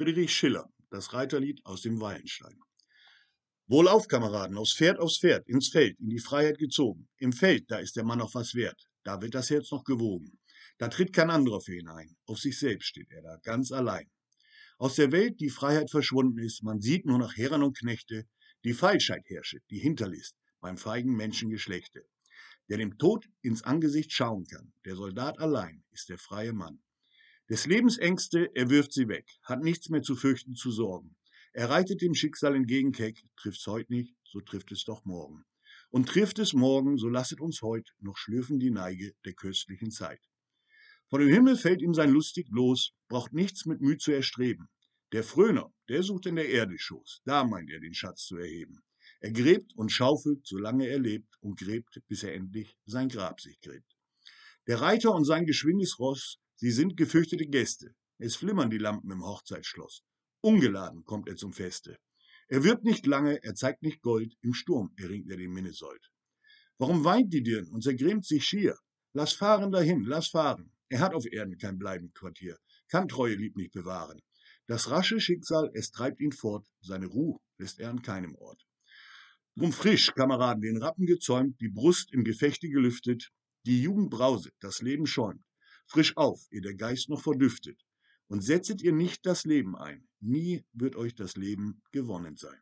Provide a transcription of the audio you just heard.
Friedrich Schiller, das Reiterlied aus dem Wallenstein. Wohlauf, Kameraden, aufs Pferd, aufs Pferd, ins Feld, in die Freiheit gezogen. Im Feld, da ist der Mann noch was wert, da wird das Herz noch gewogen. Da tritt kein anderer für ihn ein, auf sich selbst steht er da, ganz allein. Aus der Welt die Freiheit verschwunden ist, man sieht nur noch Herren und Knechte, die Falschheit herrscht, die Hinterlist beim feigen Menschengeschlechte. Der dem Tod ins Angesicht schauen kann, der Soldat allein ist der freie Mann. Des Lebens Ängste, er wirft sie weg, hat nichts mehr zu fürchten, zu sorgen. Er reitet dem Schicksal entgegen keck, trifft's heut nicht, so trifft es doch morgen. Und trifft es morgen, so lasset uns heut noch schlürfen die Neige der köstlichen Zeit. Von dem Himmel fällt ihm sein lustig los, braucht nichts mit Mühe zu erstreben. Der Fröner, der sucht in der Erde Schoß, da meint er den Schatz zu erheben. Er gräbt und schaufelt, solange er lebt, und gräbt, bis er endlich sein Grab sich gräbt. Der Reiter und sein geschwindes Ross Sie sind gefürchtete Gäste. Es flimmern die Lampen im Hochzeitsschloss. Ungeladen kommt er zum Feste. Er wirbt nicht lange, er zeigt nicht Gold, im Sturm erringt er den Minnesold. Warum weint die Dirn und zergrämt sich schier? Lass fahren dahin, lass fahren. Er hat auf Erden kein bleibend Quartier, kann Treue lieb nicht bewahren. Das rasche Schicksal, es treibt ihn fort, seine Ruhe lässt er an keinem Ort. Drum frisch, Kameraden, den Rappen gezäumt, die Brust im Gefechte gelüftet, die Jugend brauset, das Leben schäumt. Frisch auf, ihr der Geist noch verdüftet, und setzet ihr nicht das Leben ein, nie wird euch das Leben gewonnen sein.